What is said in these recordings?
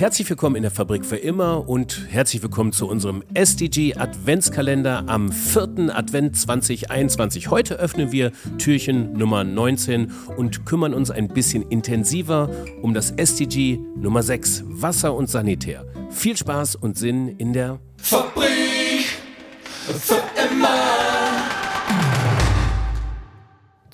herzlich willkommen in der Fabrik für immer und herzlich willkommen zu unserem SDG Adventskalender am 4. Advent 2021. Heute öffnen wir Türchen Nummer 19 und kümmern uns ein bisschen intensiver um das SDG Nummer 6, Wasser und Sanitär. Viel Spaß und Sinn in der Fabrik für immer.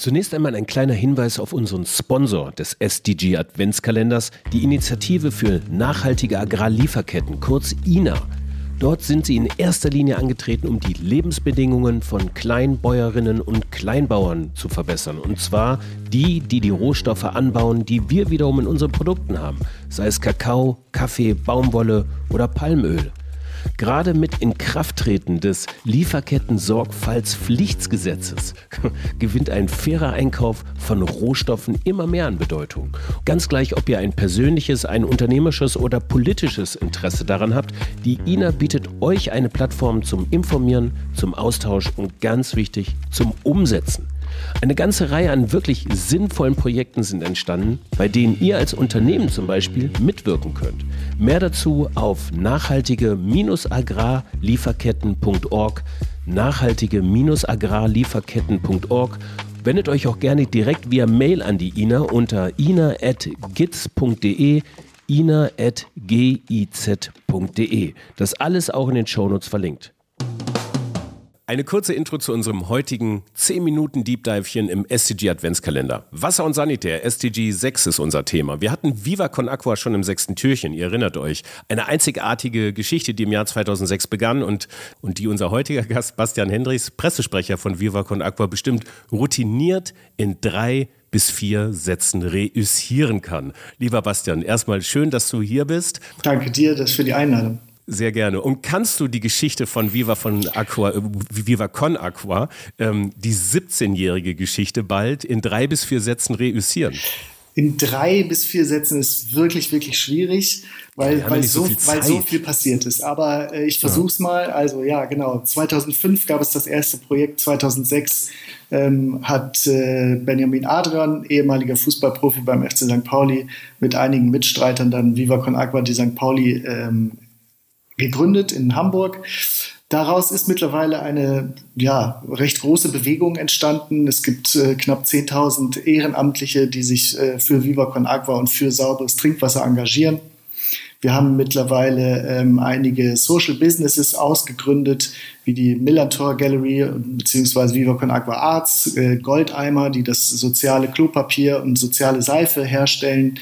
Zunächst einmal ein kleiner Hinweis auf unseren Sponsor des SDG Adventskalenders, die Initiative für nachhaltige Agrarlieferketten, kurz INA. Dort sind sie in erster Linie angetreten, um die Lebensbedingungen von Kleinbäuerinnen und Kleinbauern zu verbessern. Und zwar die, die die Rohstoffe anbauen, die wir wiederum in unseren Produkten haben, sei es Kakao, Kaffee, Baumwolle oder Palmöl. Gerade mit Inkrafttreten des Lieferketten-Sorgfaltspflichtgesetzes gewinnt ein fairer Einkauf von Rohstoffen immer mehr an Bedeutung. Ganz gleich, ob ihr ein persönliches, ein unternehmerisches oder politisches Interesse daran habt, die INA bietet euch eine Plattform zum Informieren, zum Austausch und ganz wichtig, zum Umsetzen. Eine ganze Reihe an wirklich sinnvollen Projekten sind entstanden, bei denen ihr als Unternehmen zum Beispiel mitwirken könnt. Mehr dazu auf nachhaltige-agrarlieferketten.org, nachhaltige-agrarlieferketten.org Wendet euch auch gerne direkt via Mail an die INA unter ina.giz.de ina.giz.de. Das alles auch in den Shownotes verlinkt. Eine kurze Intro zu unserem heutigen 10 Minuten Deep Divechen im STG Adventskalender. Wasser und Sanitär, STG 6 ist unser Thema. Wir hatten Viva Con Aqua schon im sechsten Türchen, ihr erinnert euch. Eine einzigartige Geschichte, die im Jahr 2006 begann und, und die unser heutiger Gast Bastian Hendricks, Pressesprecher von Viva Con Aqua, bestimmt routiniert in drei bis vier Sätzen reüssieren kann. Lieber Bastian, erstmal schön, dass du hier bist. Danke dir das für die Einladung. Sehr gerne. Und kannst du die Geschichte von Viva von Aqua, äh, Viva Con Aqua, ähm, die 17-jährige Geschichte bald in drei bis vier Sätzen reüssieren? In drei bis vier Sätzen ist wirklich, wirklich schwierig, weil, weil, so, so weil so viel passiert ist. Aber äh, ich versuche es ja. mal. Also ja, genau. 2005 gab es das erste Projekt. 2006 ähm, hat äh, Benjamin Adrian, ehemaliger Fußballprofi beim FC St. Pauli, mit einigen Mitstreitern dann Viva Con Aqua die St. Pauli ähm, gegründet in Hamburg. Daraus ist mittlerweile eine ja, recht große Bewegung entstanden. Es gibt äh, knapp 10.000 Ehrenamtliche, die sich äh, für Viva Con Agua und für sauberes Trinkwasser engagieren. Wir haben mittlerweile ähm, einige Social Businesses ausgegründet, wie die Millantor Gallery bzw. Viva Con Agua Arts, äh, Goldeimer, die das soziale Klopapier und soziale Seife herstellen.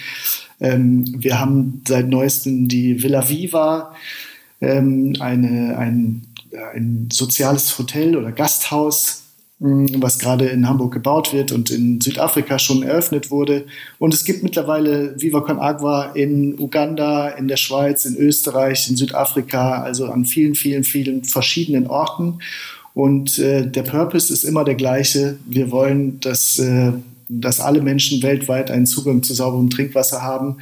Ähm, wir haben seit neuestem die Villa Viva, ähm, eine, ein, ein soziales Hotel oder Gasthaus, hm, was gerade in Hamburg gebaut wird und in Südafrika schon eröffnet wurde. Und es gibt mittlerweile Viva Con Agua in Uganda, in der Schweiz, in Österreich, in Südafrika, also an vielen, vielen, vielen verschiedenen Orten. Und äh, der Purpose ist immer der gleiche. Wir wollen, dass, äh, dass alle Menschen weltweit einen Zugang zu sauberem Trinkwasser haben.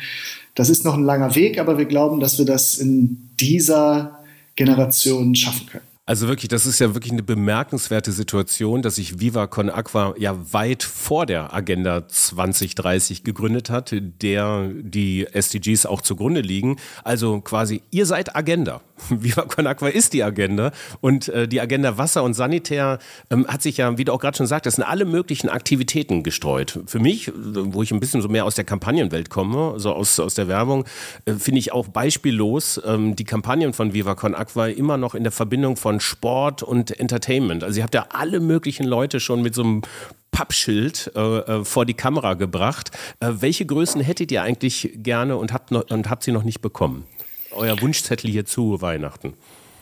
Das ist noch ein langer Weg, aber wir glauben, dass wir das in dieser Generation schaffen können. Also wirklich, das ist ja wirklich eine bemerkenswerte Situation, dass sich Viva Con Aqua ja weit vor der Agenda 2030 gegründet hat, der die SDGs auch zugrunde liegen. Also quasi, ihr seid Agenda. Viva Con Aqua ist die Agenda und äh, die Agenda Wasser und Sanitär ähm, hat sich ja, wie du auch gerade schon sagst, das sind alle möglichen Aktivitäten gestreut. Für mich, wo ich ein bisschen so mehr aus der Kampagnenwelt komme, so aus, aus der Werbung, äh, finde ich auch beispiellos ähm, die Kampagnen von Viva Con Aqua immer noch in der Verbindung von von Sport und Entertainment. Also ihr habt ja alle möglichen Leute schon mit so einem Pappschild äh, äh, vor die Kamera gebracht. Äh, welche Größen hättet ihr eigentlich gerne und habt, noch, und habt sie noch nicht bekommen? Euer Wunschzettel hier zu Weihnachten.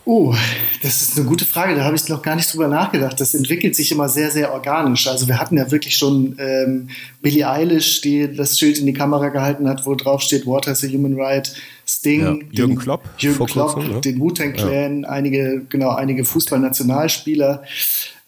Oh, das ist eine gute Frage. Da habe ich noch gar nicht drüber nachgedacht. Das entwickelt sich immer sehr, sehr organisch. Also wir hatten ja wirklich schon ähm, Billie Eilish, die das Schild in die Kamera gehalten hat, wo drauf steht Water is a Human Right. Sting, ja, Jürgen Klopp, Jürgen Klopp, kurzem, ne? den Wu-Tang Clan, ja. einige, genau, einige Fußballnationalspieler.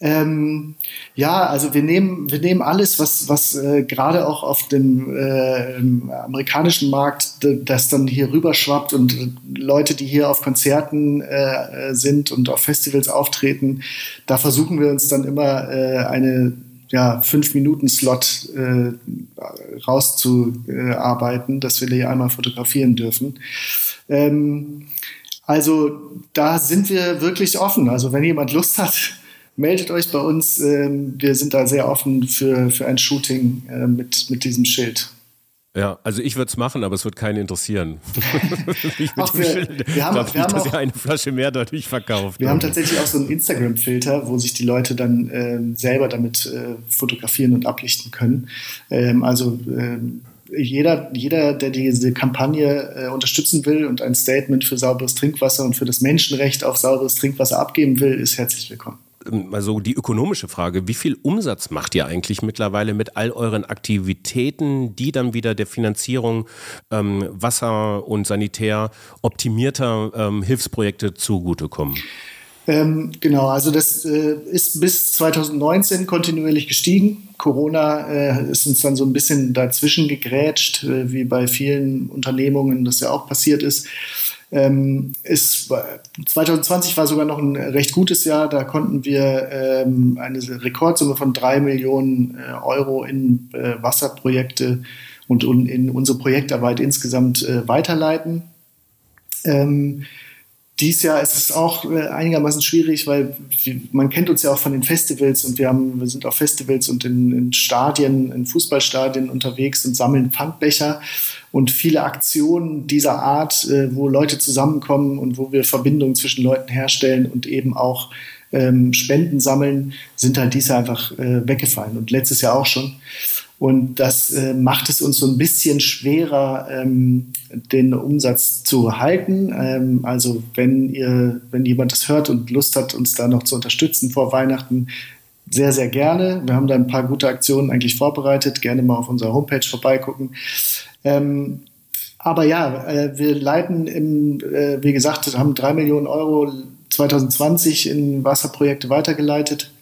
Ähm, ja, also wir nehmen, wir nehmen alles, was, was äh, gerade auch auf dem äh, amerikanischen Markt, das dann hier rüberschwappt und Leute, die hier auf Konzerten äh, sind und auf Festivals auftreten, da versuchen wir uns dann immer äh, eine ja, fünf Minuten Slot äh, rauszuarbeiten, dass wir die einmal fotografieren dürfen. Ähm, also da sind wir wirklich offen. Also wenn jemand Lust hat, meldet euch bei uns. Ähm, wir sind da sehr offen für, für ein Shooting äh, mit, mit diesem Schild. Ja, also ich würde es machen, aber es wird keinen interessieren. Ach, wir, wir haben, wir haben dass auch, eine Flasche mehr dadurch verkauft. Wir haben tatsächlich auch so einen Instagram-Filter, wo sich die Leute dann äh, selber damit äh, fotografieren und ablichten können. Ähm, also ähm, jeder, jeder, der diese Kampagne äh, unterstützen will und ein Statement für sauberes Trinkwasser und für das Menschenrecht auf sauberes Trinkwasser abgeben will, ist herzlich willkommen also die ökonomische Frage, wie viel Umsatz macht ihr eigentlich mittlerweile mit all euren Aktivitäten, die dann wieder der Finanzierung ähm, Wasser- und Sanitär optimierter ähm, Hilfsprojekte zugutekommen? Ähm, genau, also das äh, ist bis 2019 kontinuierlich gestiegen. Corona äh, ist uns dann so ein bisschen dazwischen gegrätscht, äh, wie bei vielen Unternehmungen das ja auch passiert ist. Ähm, ist, 2020 war sogar noch ein recht gutes Jahr. Da konnten wir ähm, eine Rekordsumme von drei Millionen äh, Euro in äh, Wasserprojekte und, und, in unsere Projektarbeit insgesamt äh, weiterleiten. Ähm, dies Jahr ist es auch äh, einigermaßen schwierig, weil man kennt uns ja auch von den Festivals und wir, haben, wir sind auf Festivals und in, in Stadien, in Fußballstadien unterwegs und sammeln Pfandbecher und viele Aktionen dieser Art, äh, wo Leute zusammenkommen und wo wir Verbindungen zwischen Leuten herstellen und eben auch ähm, Spenden sammeln, sind halt dies Jahr einfach äh, weggefallen und letztes Jahr auch schon. Und das äh, macht es uns so ein bisschen schwerer, ähm, den Umsatz zu halten. Ähm, also wenn ihr, wenn jemand das hört und Lust hat, uns da noch zu unterstützen vor Weihnachten, sehr, sehr gerne. Wir haben da ein paar gute Aktionen eigentlich vorbereitet. Gerne mal auf unserer Homepage vorbeigucken. Ähm, aber ja, äh, wir leiten im, äh, wie gesagt, haben drei Millionen Euro 2020 in Wasserprojekte weitergeleitet.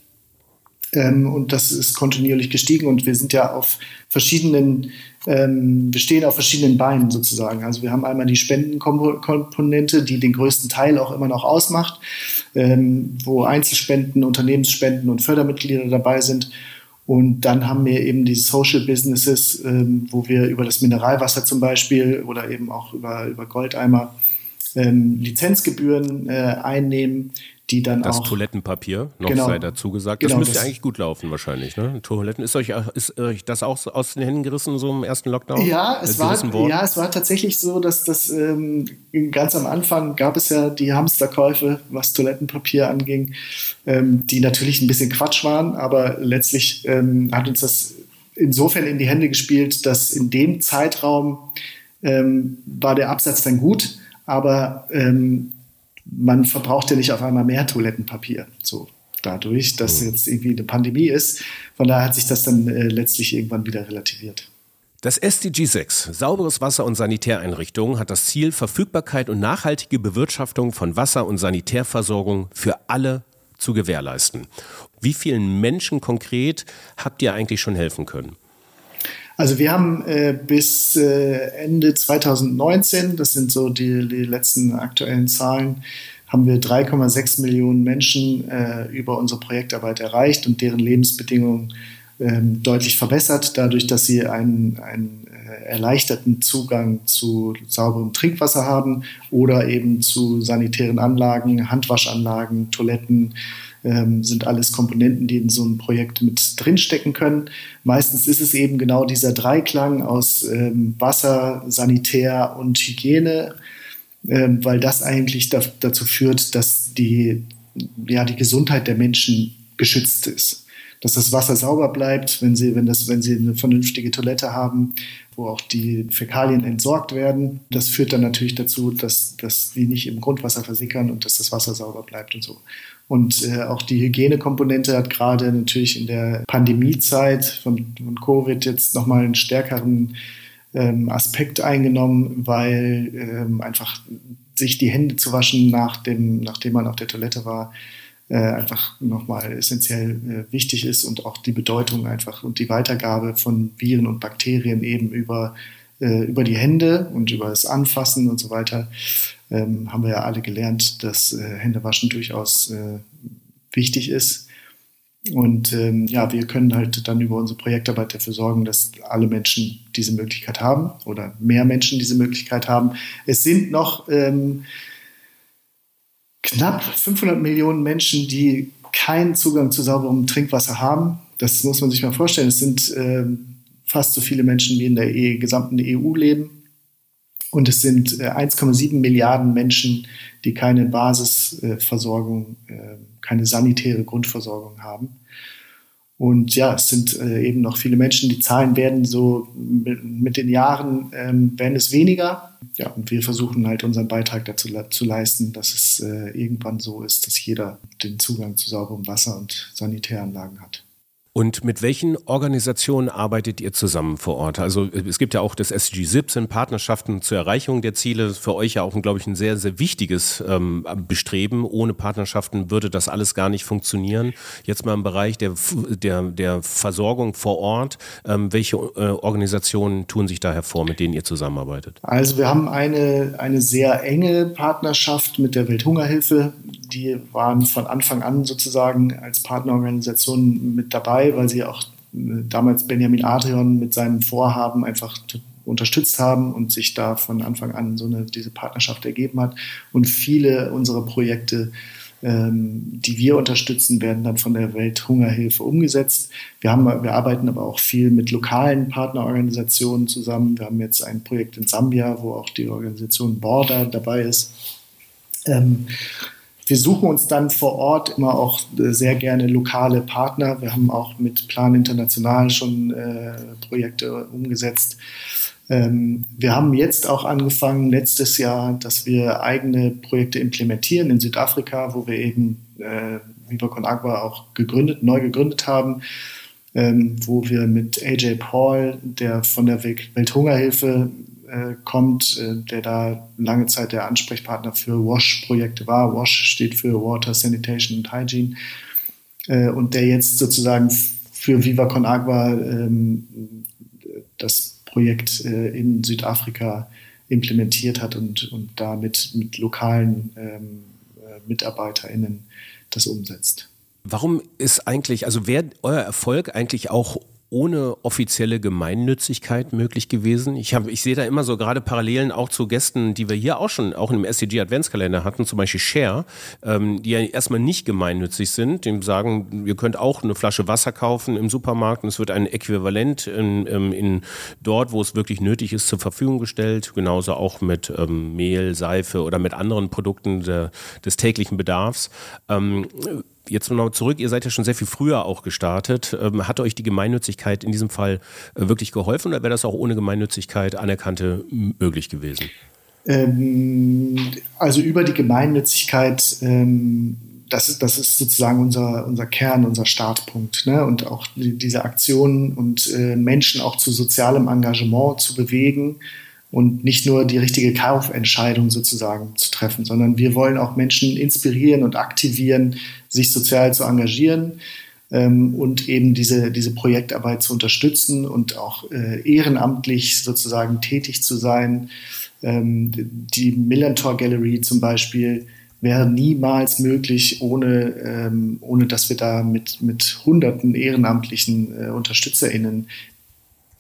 Ähm, und das ist kontinuierlich gestiegen und wir sind ja auf verschiedenen, ähm, wir stehen auf verschiedenen Beinen sozusagen. Also wir haben einmal die Spendenkomponente, die den größten Teil auch immer noch ausmacht, ähm, wo Einzelspenden, Unternehmensspenden und Fördermitglieder dabei sind. Und dann haben wir eben diese Social Businesses, ähm, wo wir über das Mineralwasser zum Beispiel oder eben auch über, über Goldeimer ähm, Lizenzgebühren äh, einnehmen, die dann das auch. Das Toilettenpapier, noch genau, sei dazu gesagt. Das genau, müsste das eigentlich gut laufen, wahrscheinlich. Ne? Toiletten, ist euch, ist euch das auch aus den Händen gerissen, so im ersten Lockdown? Ja, es, war, ja es war tatsächlich so, dass das ähm, ganz am Anfang gab es ja die Hamsterkäufe, was Toilettenpapier anging, ähm, die natürlich ein bisschen Quatsch waren, aber letztlich ähm, hat uns das insofern in die Hände gespielt, dass in dem Zeitraum ähm, war der Absatz dann gut, aber ähm, man verbraucht ja nicht auf einmal mehr Toilettenpapier. So dadurch, dass mhm. jetzt irgendwie eine Pandemie ist. Von daher hat sich das dann äh, letztlich irgendwann wieder relativiert. Das SDG 6, sauberes Wasser und Sanitäreinrichtungen, hat das Ziel, Verfügbarkeit und nachhaltige Bewirtschaftung von Wasser- und Sanitärversorgung für alle zu gewährleisten. Wie vielen Menschen konkret habt ihr eigentlich schon helfen können? Also wir haben äh, bis äh, Ende 2019, das sind so die, die letzten aktuellen Zahlen, haben wir 3,6 Millionen Menschen äh, über unsere Projektarbeit erreicht und deren Lebensbedingungen ähm, deutlich verbessert, dadurch, dass sie einen, einen äh, erleichterten Zugang zu sauberem Trinkwasser haben oder eben zu sanitären Anlagen, Handwaschanlagen, Toiletten, ähm, sind alles Komponenten, die in so einem Projekt mit drinstecken können. Meistens ist es eben genau dieser Dreiklang aus ähm, Wasser, Sanitär und Hygiene, ähm, weil das eigentlich da, dazu führt, dass die, ja, die Gesundheit der Menschen geschützt ist. Dass das Wasser sauber bleibt, wenn sie, wenn das, wenn sie eine vernünftige Toilette haben, wo auch die Fäkalien entsorgt werden. Das führt dann natürlich dazu, dass, dass die nicht im Grundwasser versickern und dass das Wasser sauber bleibt und so. Und äh, auch die Hygienekomponente hat gerade natürlich in der Pandemiezeit von, von Covid jetzt nochmal einen stärkeren ähm, Aspekt eingenommen, weil ähm, einfach sich die Hände zu waschen, nach dem, nachdem man auf der Toilette war, äh, einfach nochmal essentiell äh, wichtig ist und auch die Bedeutung einfach und die Weitergabe von Viren und Bakterien eben über, äh, über die Hände und über das Anfassen und so weiter ähm, haben wir ja alle gelernt, dass äh, Händewaschen durchaus äh, wichtig ist. Und ähm, ja, wir können halt dann über unsere Projektarbeit dafür sorgen, dass alle Menschen diese Möglichkeit haben oder mehr Menschen diese Möglichkeit haben. Es sind noch ähm, knapp 500 Millionen Menschen, die keinen Zugang zu sauberem Trinkwasser haben. Das muss man sich mal vorstellen. Es sind ähm, fast so viele Menschen, wie in der e gesamten EU leben. Und es sind äh, 1,7 Milliarden Menschen, die keine Basisversorgung, äh, keine sanitäre Grundversorgung haben. Und ja, es sind äh, eben noch viele Menschen. Die Zahlen werden so mit, den Jahren ähm, werden es weniger. Ja, und wir versuchen halt unseren Beitrag dazu zu leisten, dass es äh, irgendwann so ist, dass jeder den Zugang zu sauberem Wasser und Sanitäranlagen hat. Und mit welchen Organisationen arbeitet ihr zusammen vor Ort? Also es gibt ja auch das SDG 17, Partnerschaften zur Erreichung der Ziele. Für euch ja auch, glaube ich, ein sehr, sehr wichtiges ähm, Bestreben. Ohne Partnerschaften würde das alles gar nicht funktionieren. Jetzt mal im Bereich der, der, der Versorgung vor Ort. Ähm, welche äh, Organisationen tun sich da hervor, mit denen ihr zusammenarbeitet? Also wir haben eine, eine sehr enge Partnerschaft mit der Welthungerhilfe. Die waren von Anfang an sozusagen als Partnerorganisation mit dabei dabei, weil sie auch äh, damals Benjamin Adrian mit seinem Vorhaben einfach unterstützt haben und sich da von Anfang an so eine, diese Partnerschaft ergeben hat. Und viele unserer Projekte, ähm, die wir unterstützen, werden dann von der Welthungerhilfe umgesetzt. Wir, haben, wir arbeiten aber auch viel mit lokalen Partnerorganisationen zusammen. Wir haben jetzt ein Projekt in Sambia, wo auch die Organisation Border dabei ist. Ähm, wir suchen uns dann vor Ort immer auch äh, sehr gerne lokale Partner. Wir haben auch mit Plan International schon äh, Projekte umgesetzt. Ähm, wir haben jetzt auch angefangen, letztes Jahr, dass wir eigene Projekte implementieren in Südafrika, wo wir eben äh, Viva Con Agua auch gegründet, neu gegründet haben. Ähm, wo wir mit AJ Paul, der von der Welthungerhilfe äh, kommt, äh, der da lange Zeit der Ansprechpartner für WASH-Projekte war. WASH steht für Water, Sanitation and Hygiene. Äh, und der jetzt sozusagen für Viva Con Agua ähm, das Projekt äh, in Südafrika implementiert hat und, und damit mit lokalen ähm, äh, MitarbeiterInnen das umsetzt. Warum ist eigentlich, also wäre euer Erfolg eigentlich auch ohne offizielle Gemeinnützigkeit möglich gewesen. Ich, habe, ich sehe da immer so gerade Parallelen auch zu Gästen, die wir hier auch schon auch im SDG Adventskalender hatten, zum Beispiel Share, ähm, die ja erstmal nicht gemeinnützig sind, die sagen, ihr könnt auch eine Flasche Wasser kaufen im Supermarkt und es wird ein Äquivalent in, in, in dort, wo es wirklich nötig ist, zur Verfügung gestellt. Genauso auch mit ähm, Mehl, Seife oder mit anderen Produkten der, des täglichen Bedarfs. Ähm, jetzt noch zurück, ihr seid ja schon sehr viel früher auch gestartet. Ähm, hat euch die Gemeinnützigkeit in diesem Fall äh, wirklich geholfen oder wäre das auch ohne Gemeinnützigkeit anerkannte möglich gewesen? Ähm, also über die Gemeinnützigkeit, ähm, das, ist, das ist sozusagen unser, unser Kern, unser Startpunkt. Ne? Und auch die, diese Aktionen und äh, Menschen auch zu sozialem Engagement zu bewegen und nicht nur die richtige Kaufentscheidung sozusagen zu treffen, sondern wir wollen auch Menschen inspirieren und aktivieren, sich sozial zu engagieren ähm, und eben diese, diese Projektarbeit zu unterstützen und auch äh, ehrenamtlich sozusagen tätig zu sein. Ähm, die Millantor Gallery zum Beispiel wäre niemals möglich, ohne, ähm, ohne dass wir da mit, mit hunderten ehrenamtlichen äh, UnterstützerInnen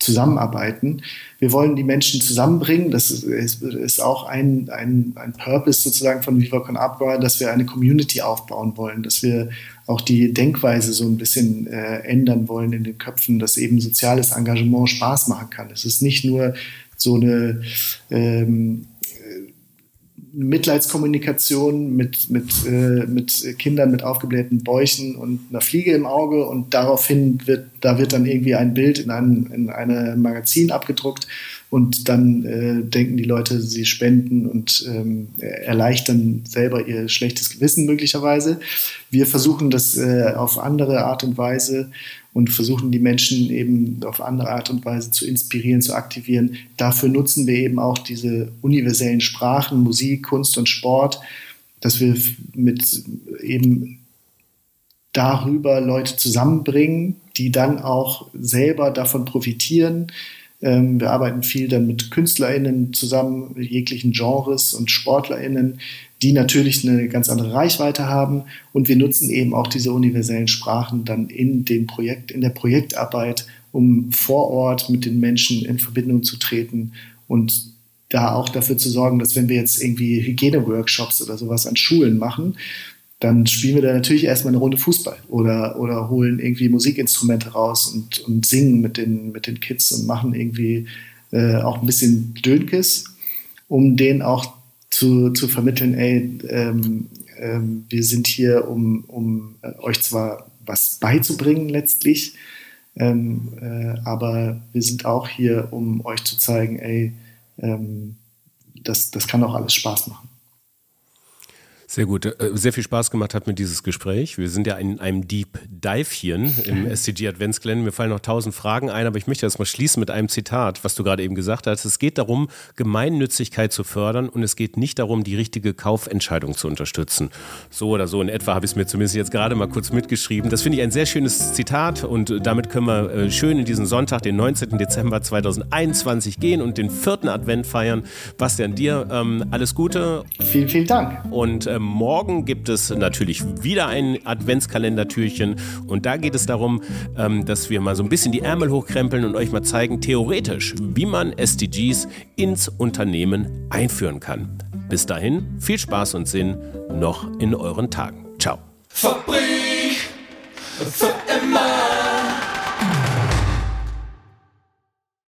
zusammenarbeiten. Wir wollen die Menschen zusammenbringen. Das ist, auch ein, ein, ein Purpose sozusagen von Viva Con Agua, dass wir eine Community aufbauen wollen, dass wir auch die Denkweise so ein bisschen äh, ändern wollen in den Köpfen, dass eben soziales Engagement Spaß machen kann. Es ist nicht nur so eine ähm, Mitleidskommunikation mit, mit, äh, mit Kindern mit aufgeblähten Bäuchen und einer Fliege im Auge und daraufhin wird, da wird dann irgendwie ein Bild in, ein, in eine Magazin abgedruckt und dann äh, denken die Leute, sie spenden und ähm, erleichtern selber ihr schlechtes Gewissen möglicherweise. Wir versuchen das äh, auf andere Art und Weise und versuchen die Menschen eben auf andere Art und Weise zu inspirieren, zu aktivieren. Dafür nutzen wir eben auch diese universellen Sprachen, Musik, Kunst und Sport, dass wir mit eben darüber Leute zusammenbringen, die dann auch selber davon profitieren, Ähm, wir arbeiten viel dann mit KünstlerInnen zusammen, jeglichen Genres und SportlerInnen, die natürlich eine ganz andere Reichweite haben. Und wir nutzen eben auch diese universellen Sprachen dann in dem Projekt, in der Projektarbeit, um vor Ort mit den Menschen in Verbindung zu treten und da auch dafür zu sorgen, dass wenn wir jetzt irgendwie Hygieneworkshops oder sowas an Schulen machen, dann spielen wir da natürlich erstmal eine Runde Fußball oder, oder holen irgendwie Musikinstrumente raus und, und singen mit den, mit den Kids und machen irgendwie äh, auch ein bisschen Dönkes, um denen auch zu, zu vermitteln, ey, ähm, ähm, wir sind hier, um, um äh, euch zwar was beizubringen letztlich, ähm, äh, aber wir sind auch hier, um euch zu zeigen, ey, ähm, das, das kann auch alles Spaß machen. Sehr gut. Äh, sehr viel Spaß gemacht hat mir dieses Gespräch. Wir sind ja in einem Deep Divechen im SCG Adventskalender. Mir fallen noch tausend Fragen ein, aber ich möchte das mal schließen mit einem Zitat, was du gerade eben gesagt hast. Es geht darum, Gemeinnützigkeit zu fördern und es geht nicht darum, die richtige Kaufentscheidung zu unterstützen. So oder so in etwa habe ich es mir zumindest jetzt gerade mal kurz mitgeschrieben. Das finde ich ein sehr schönes Zitat und damit können wir äh, schön in diesen Sonntag, den 19. Dezember 2021 gehen und den vierten Advent feiern. Bastian, dir ähm, alles Gute. Vielen, vielen Dank. Und ähm, morgen gibt es natürlich wieder ein Adventskalendertürchen und da geht es darum, ähm, dass wir mal so ein bisschen die Ärmel hochkrempeln und euch mal zeigen, theoretisch, wie man SDGs ins Unternehmen einführen kann. Bis dahin, viel Spaß und Sinn noch in euren Tagen. Ciao. Fabrik für immer.